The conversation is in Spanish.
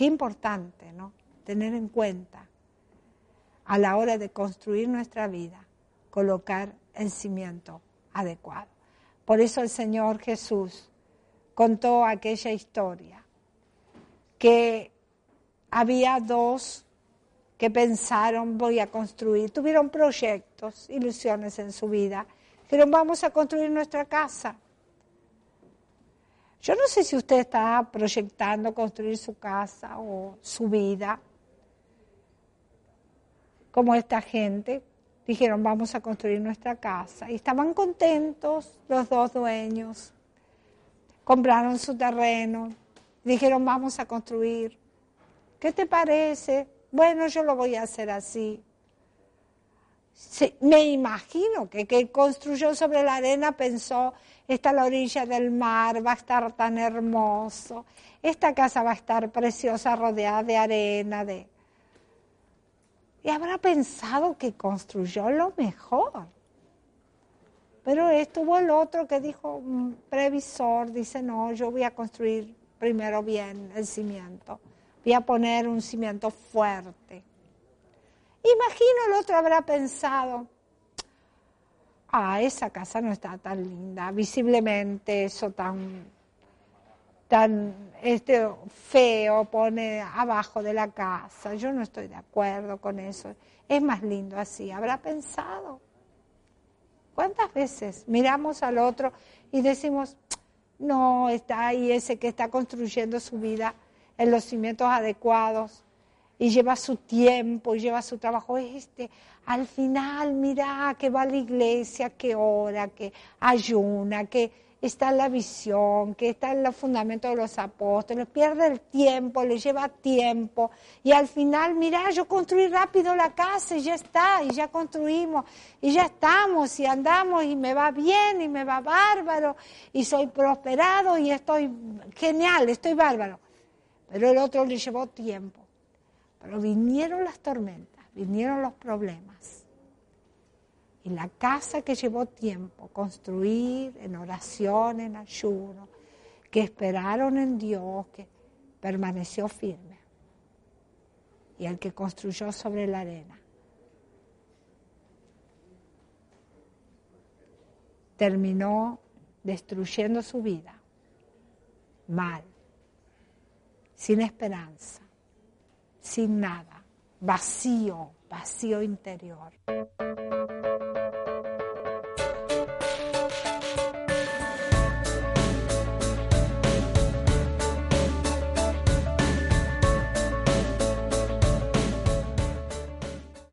Qué importante, ¿no? Tener en cuenta a la hora de construir nuestra vida, colocar el cimiento adecuado. Por eso el Señor Jesús contó aquella historia, que había dos que pensaron voy a construir, tuvieron proyectos, ilusiones en su vida, dijeron vamos a construir nuestra casa. Yo no sé si usted está proyectando construir su casa o su vida, como esta gente, dijeron vamos a construir nuestra casa y estaban contentos los dos dueños, compraron su terreno, dijeron vamos a construir. ¿Qué te parece? Bueno, yo lo voy a hacer así. Me imagino que que construyó sobre la arena pensó, está la orilla del mar, va a estar tan hermoso, esta casa va a estar preciosa, rodeada de arena, de... Y habrá pensado que construyó lo mejor. Pero estuvo el otro que dijo, previsor, dice, no, yo voy a construir primero bien el cimiento, voy a poner un cimiento fuerte. Imagino el otro habrá pensado, ah, esa casa no está tan linda, visiblemente eso tan, tan este, feo pone abajo de la casa, yo no estoy de acuerdo con eso, es más lindo así, habrá pensado. ¿Cuántas veces miramos al otro y decimos, no, está ahí ese que está construyendo su vida en los cimientos adecuados y lleva su tiempo y lleva su trabajo. Este, al final, mira que va a la iglesia, que ora, que ayuna, que está en la visión, que está en los fundamentos de los apóstoles, pierde el tiempo, le lleva tiempo, y al final, mira, yo construí rápido la casa y ya está, y ya construimos, y ya estamos, y andamos, y me va bien, y me va bárbaro, y soy prosperado, y estoy genial, estoy bárbaro. Pero el otro le llevó tiempo. Pero vinieron las tormentas, vinieron los problemas y la casa que llevó tiempo construir en oración, en ayuno, que esperaron en Dios, que permaneció firme. Y el que construyó sobre la arena. Terminó destruyendo su vida mal, sin esperanza, sin nada, vacío, vacío interior.